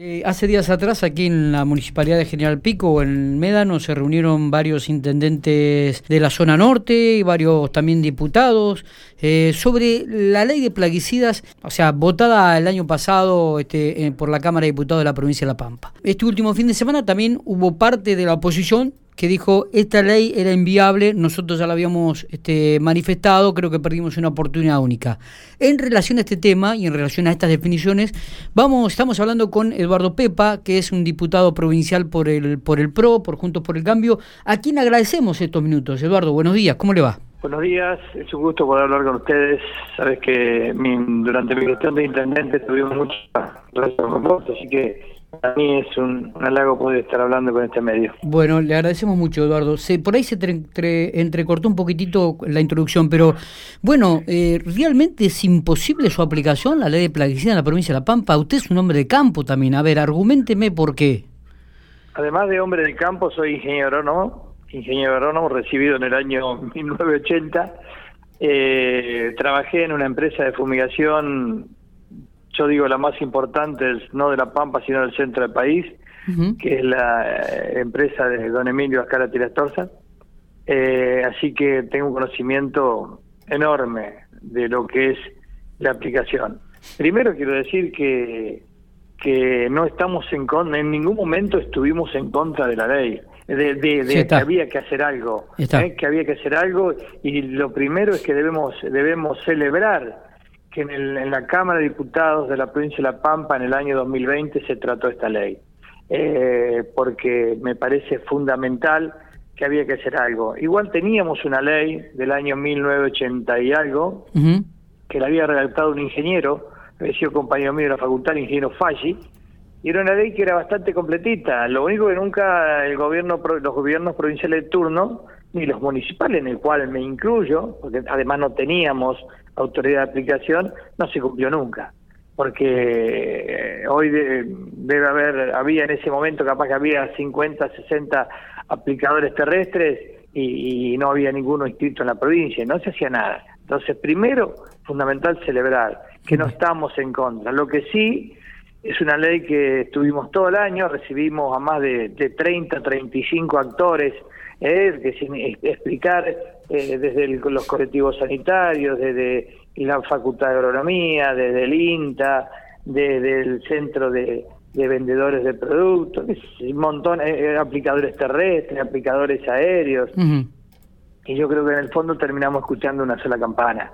Eh, hace días atrás, aquí en la Municipalidad de General Pico, en Médano, se reunieron varios intendentes de la zona norte y varios también diputados eh, sobre la ley de plaguicidas, o sea, votada el año pasado este, por la Cámara de Diputados de la provincia de La Pampa. Este último fin de semana también hubo parte de la oposición que dijo esta ley era inviable, nosotros ya la habíamos este, manifestado, creo que perdimos una oportunidad única. En relación a este tema y en relación a estas definiciones, vamos, estamos hablando con Eduardo Pepa, que es un diputado provincial por el, por el PRO, por Juntos por el Cambio, a quien agradecemos estos minutos. Eduardo, buenos días, ¿cómo le va? Buenos días, es un gusto poder hablar con ustedes. Sabes que durante mi gestión de intendente tuvimos mucha relación con vos, así que para mí es un, halago poder estar hablando con este medio. Bueno, le agradecemos mucho, Eduardo. Se, por ahí se entrecortó un poquitito la introducción, pero bueno, eh, ¿realmente es imposible su aplicación, la ley de plaguicida en la provincia de La Pampa? Usted es un hombre de campo también. A ver, argumenteme por qué. Además de hombre de campo, soy ingeniero agrónomo, ingeniero agrónomo recibido en el año 1980. Eh, trabajé en una empresa de fumigación yo digo la más importante, no de La Pampa, sino del centro del país, que es la eh, empresa de don Emilio Ascara Tirastorza. Eh, así que tengo un conocimiento enorme de lo que es la aplicación. Primero quiero decir que, que no estamos en contra, en ningún momento estuvimos en contra de la ley, de, que había que hacer algo, ¿eh? que había que hacer algo y lo primero es que debemos debemos celebrar que en, la Cámara de Diputados de la provincia de La Pampa en el año 2020 se trató esta ley, eh, porque me parece fundamental que había que hacer algo. Igual teníamos una ley del año 1980 y algo, que la había redactado un ingeniero, había sido compañero mío de la facultad, el ingeniero Falli, y era una ley que era bastante completita. Lo único que nunca el gobierno, los gobiernos provinciales de turno, ni los municipales, en el cual me incluyo, porque además no teníamos autoridad de aplicación, no se cumplió nunca. Porque eh, hoy debe haber, había en ese momento capaz que había 50, 60 aplicadores terrestres y, no había ninguno inscrito en la provincia, no se hacía nada. Entonces, primero, fundamental celebrar que no estamos en contra. Lo que sí es una ley que estuvimos todo el año, recibimos a más de, de 30, 35 actores eh, que explicar eh, desde los colectivos sanitarios, desde la Facultad de Agronomía, desde el INTA, desde el Centro de, Vendedores de Productos, un montón, eh, aplicadores terrestres, aplicadores aéreos. Y yo creo que en el fondo terminamos escuchando una sola campana.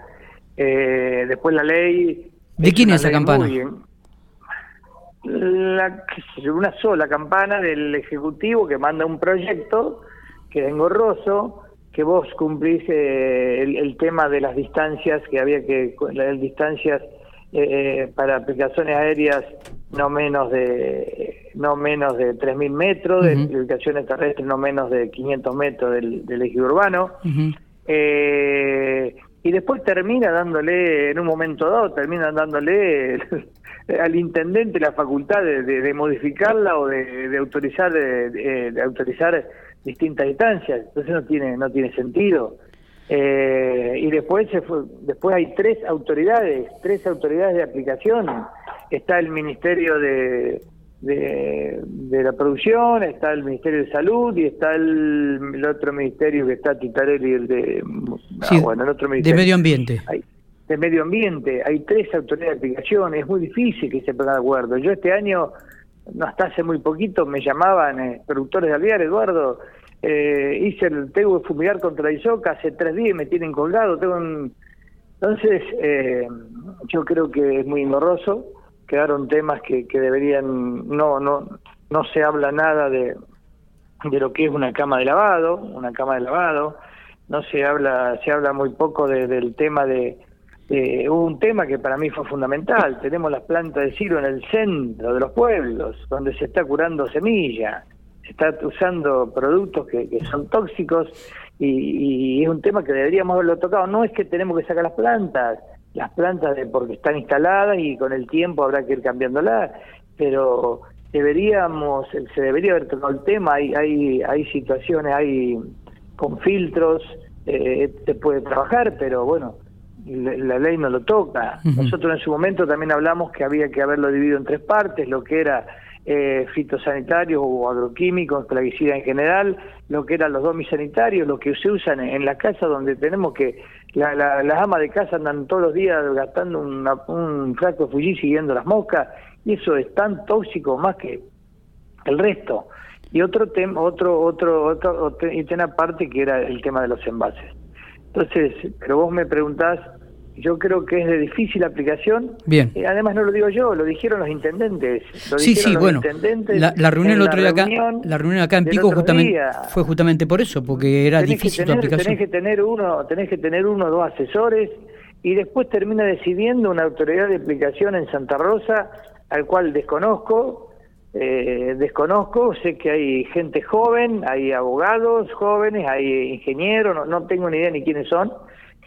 después la ley... ¿De quién es esa campana? La, una sola campana del Ejecutivo que manda un proyecto que era engorroso, que vos cumplís eh, el, tema de las distancias, que había que, las distancias eh, eh, para aplicaciones aéreas no menos de no menos de 3.000 metros, de aplicaciones terrestres no menos de 500 metros del, eje urbano. y después termina dándole, en un momento dado, termina dándole al intendente la facultad de, modificarla o de, autorizar de, autorizar distintas distancias, entonces no tiene no tiene sentido. Eh, y después se fue, después hay tres autoridades, tres autoridades de aplicación. Está el Ministerio de, de, la Producción, está el Ministerio de Salud y está el, otro ministerio que está Titarelli, el de ah, bueno, el otro ministerio. de Medio Ambiente. de Medio Ambiente, hay tres autoridades de aplicación, es muy difícil que se pongan de acuerdo. Yo este año no hasta hace muy poquito me llamaban eh, productores de alvear, Eduardo, eh, hice el, tengo que fumigar contra Isoca hace tres días me tienen colgado, tengo entonces eh, yo creo que es muy engorroso, quedaron temas que, que deberían, no, no, no se habla nada de, de lo que es una cama de lavado, una cama de lavado, no se habla, se habla muy poco del tema de, eh, un tema que para mí fue fundamental. Tenemos las plantas de silo en el centro de los pueblos, donde se está curando semilla, se está usando productos que, son tóxicos y, es un tema que deberíamos haberlo tocado. No es que tenemos que sacar las plantas, las plantas de, porque están instaladas y con el tiempo habrá que ir cambiándolas, pero deberíamos, se debería haber tocado el tema. Hay, hay, hay situaciones, hay con filtros, eh, se puede trabajar, pero bueno, la, ley no lo toca. Nosotros en su momento también hablamos que había que haberlo dividido en tres partes, lo que era eh, fitosanitarios o agroquímicos, plaguicidas en general, lo que eran los domisanitarios, lo que se usan en, la casa donde tenemos que, la, las amas de casa andan todos los días gastando un frasco de Fuji siguiendo las moscas, y eso es tan tóxico más que el resto. Y otro tema, otro, otro, otro, otro tema aparte que era el tema de los envases. Entonces, pero vos me preguntás yo creo que es de difícil aplicación. Bien. Eh, además no lo digo yo, lo dijeron los intendentes. sí, sí, bueno. La, reunión el otro día acá, la reunión acá en Pico justamente fue justamente por eso, porque era difícil tener, aplicación. Tenés que tener uno, tenés que tener uno o dos asesores y después termina decidiendo una autoridad de aplicación en Santa Rosa, al cual desconozco. Eh, desconozco, sé que hay gente joven, hay abogados jóvenes, hay ingenieros, no, no tengo ni idea ni quiénes son,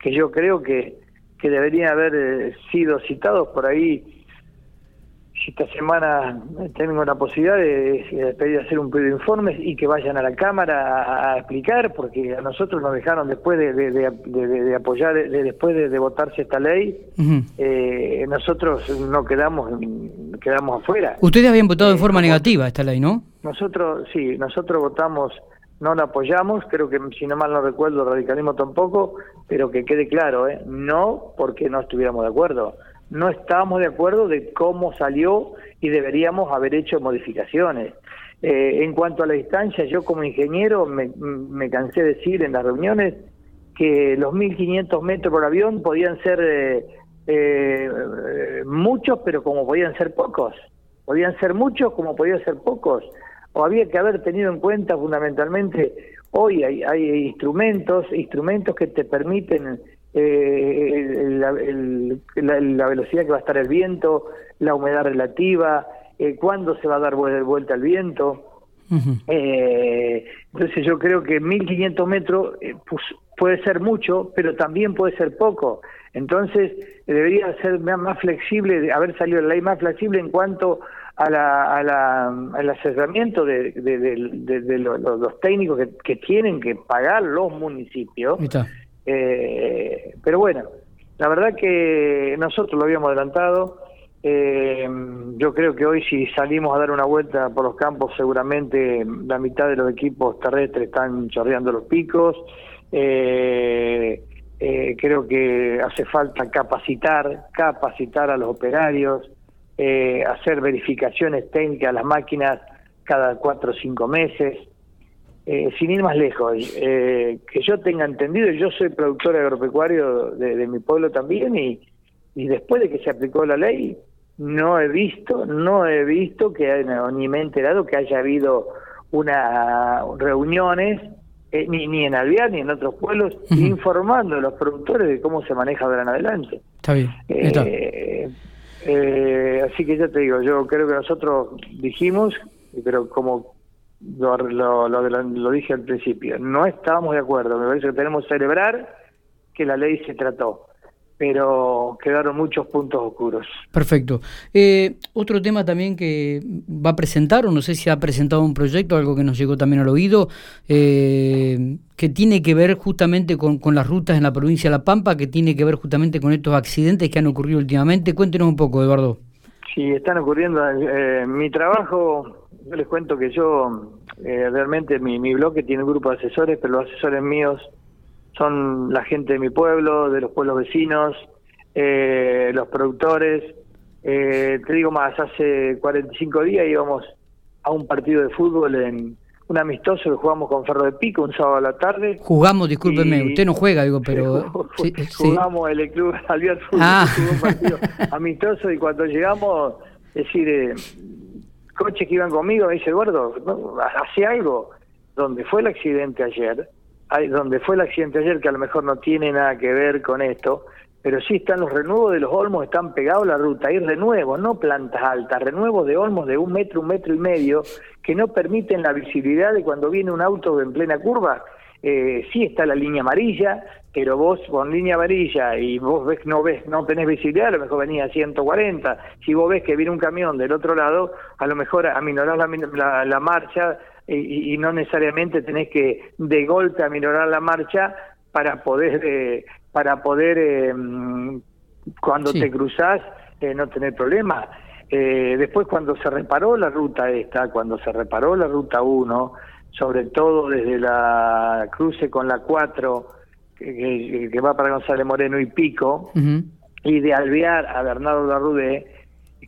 que yo creo que que deberían haber eh, sido citados por ahí. Si esta semana tengo la posibilidad de, pedir hacer un pedido de informes y que vayan a la Cámara a, explicar, porque a nosotros nos dejaron después de, de, apoyar, después de, votarse esta ley, eh, nosotros no quedamos quedamos afuera. Ustedes habían votado en eh, forma negativa esta ley, ¿no? Nosotros, sí, nosotros votamos no la apoyamos, creo que si no mal no recuerdo el radicalismo tampoco, pero que quede claro, ¿eh? no porque no estuviéramos de acuerdo, no estábamos de acuerdo de cómo salió y deberíamos haber hecho modificaciones. Eh, en cuanto a la distancia, yo como ingeniero me, me cansé de decir en las reuniones que los 1.500 metros por avión podían ser eh, eh, muchos, pero como podían ser pocos. Podían ser muchos como podían ser pocos o había que haber tenido en cuenta fundamentalmente, hoy hay, hay instrumentos, instrumentos que te permiten eh, la, velocidad que va a estar el viento, la humedad relativa, eh, cuándo se va a dar vuelta el viento. Eh, entonces yo creo que 1500 metros eh, pues, puede ser mucho, pero también puede ser poco. Entonces debería ser más flexible, haber salido la ley más flexible en cuanto a la, a la, al asesoramiento de, de, los, técnicos que, tienen que pagar los municipios. Eh, pero bueno, la verdad que nosotros lo habíamos adelantado. Eh, yo creo que hoy si salimos a dar una vuelta por los campos, seguramente la mitad de los equipos terrestres están chorreando los picos. Eh, creo que hace falta capacitar, capacitar a los operarios, eh, hacer verificaciones técnicas a las máquinas cada cuatro o cinco meses, eh, sin ir más lejos. Eh, que yo tenga entendido, yo soy productor agropecuario de, mi pueblo también y, y después de que se aplicó la ley, no he visto, no he visto que, ni me he enterado que haya habido una reuniones ni, ni en Alvear ni en otros pueblos informando a los productores de cómo se maneja ahora en adelante. Está bien. Eh, así que ya te digo, yo creo que nosotros dijimos, pero como lo, lo, lo, dije al principio, no estábamos de acuerdo, me parece que tenemos que celebrar que la ley se trató pero quedaron muchos puntos oscuros. Perfecto. Eh, otro tema también que va a presentar, o no sé si ha presentado un proyecto, algo que nos llegó también al oído, eh, que tiene que ver justamente con, con, las rutas en la provincia de La Pampa, que tiene que ver justamente con estos accidentes que han ocurrido últimamente. Cuéntenos un poco, Eduardo. Sí, están ocurriendo. Eh, mi trabajo, yo les cuento que yo, realmente mi, mi bloque tiene un grupo de asesores, pero los asesores míos son la gente de mi pueblo, de los pueblos vecinos, eh, los productores. Eh, te digo más, hace 45 días íbamos a un partido de fútbol en un amistoso que jugamos con Ferro de Pico un sábado a la tarde. Jugamos, discúlpeme, usted no juega, digo, pero... jugamos el club Albiar Fútbol, ah. un partido amistoso y cuando llegamos, es decir, eh, coches que iban conmigo, me dice, Eduardo, ¿no? hace algo. Donde fue el accidente ayer, donde fue el accidente ayer, que a lo mejor no tiene nada que ver con esto, pero sí están los renuevos de los olmos, están pegados a la ruta, hay renuevos, no plantas altas, renuevos de olmos de un metro, un metro y medio, que no permiten la visibilidad de cuando viene un auto en plena curva. Eh, sí está la línea amarilla, pero vos con línea amarilla y vos ves no ves, no tenés visibilidad, a lo mejor venía a 140. Si vos ves que viene un camión del otro lado, a lo mejor aminorás la, la marcha y, no necesariamente tenés que de golpe aminorar la marcha para poder eh, para poder eh, cuando te cruzás eh, no tener problemas Eh, después cuando se reparó la ruta esta, cuando se reparó la ruta 1, sobre todo desde la cruce con la 4, que, va para González Moreno y Pico, y de Alvear a Bernardo Larrudé,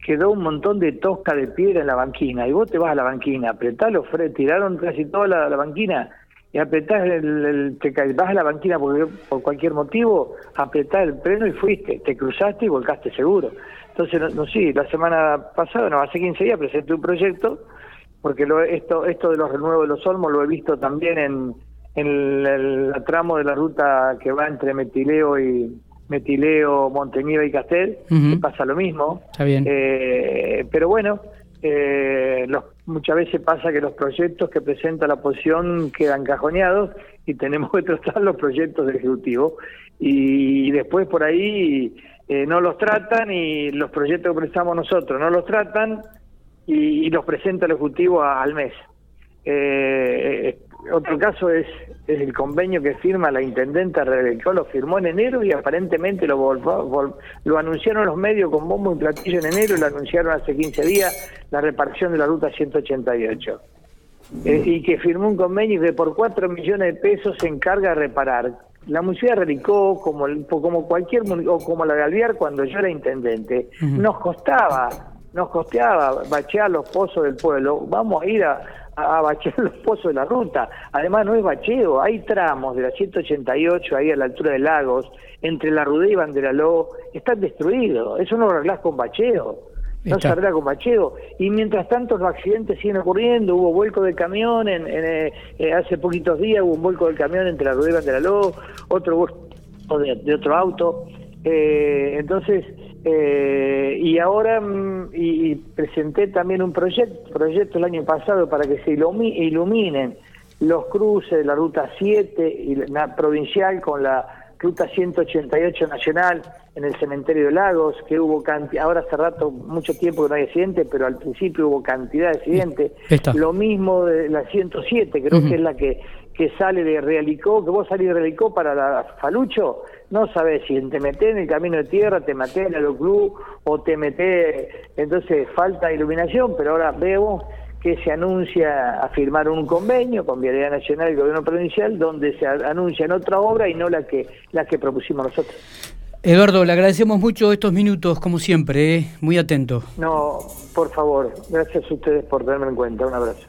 quedó un montón de tosca de piedra en la banquina, y vos te vas a la banquina, apretás los frenos, tiraron casi toda la, banquina, y apretás el, te vas a la banquina por, por cualquier motivo, apretás el freno y fuiste, te cruzaste y volcaste seguro. Entonces, no, sí, la semana pasada, no, hace 15 días presenté un proyecto, porque lo, esto, esto de los renuevos de los olmos lo he visto también en, en el, tramo de la ruta que va entre Metileo y Metileo, Monteñiva y Castel, pasa lo mismo. Está bien. Eh, pero bueno, eh, los, muchas veces pasa que los proyectos que presenta la oposición quedan cajoneados y tenemos que tratar los proyectos del Ejecutivo. Y, después por ahí eh, no los tratan y los proyectos que presentamos nosotros no los tratan y, los presenta el Ejecutivo al mes. Eh, otro caso es, el convenio que firma la intendenta Rebecca, lo firmó en enero y aparentemente lo, lo anunciaron los medios con bombo y platillo en enero y lo anunciaron hace 15 días la reparación de la ruta 188. Eh, y que firmó un convenio que por 4 millones de pesos se encarga de reparar. La municipalidad de Relicó, como, como cualquier o como la de Alviar cuando yo era intendente, nos costaba, nos costeaba bachear los pozos del pueblo. Vamos a ir a, a bachear los pozos de la ruta. Además no es bacheo, hay tramos de la 188 ahí a la altura de Lagos, entre la Rudé y Banderaló, están destruidos. Eso no lo arreglás con bacheo. No se arregla con bacheo. Y mientras tanto los accidentes siguen ocurriendo. Hubo vuelco de camión, en, eh, eh, hace poquitos días hubo un vuelco del camión entre la Rudé y Banderaló, otro vuelco de, otro auto. Eh, entonces, eh, y ahora mm, y, presenté también un proyecto, proyecto el año pasado para que se iluminen los cruces de la ruta 7 y la provincial con la ruta 188 nacional en el cementerio de Lagos, que hubo cantidad, ahora hace rato, mucho tiempo que no hay accidentes, pero al principio hubo cantidad de accidentes. Lo mismo de la 107, creo que es la que que sale de Realicó, que vos salís de Realicó para la Falucho, no sabes si te metés en el camino de tierra, te metés en el club o te metés, entonces falta iluminación, pero ahora vemos que se anuncia a firmar un convenio con Vialidad Nacional y el Gobierno Provincial donde se anuncia en otra obra y no la que, la que propusimos nosotros. Eduardo, le agradecemos mucho estos minutos, como siempre, ¿eh? muy atento. No, por favor, gracias a ustedes por tenerme en cuenta. Un abrazo.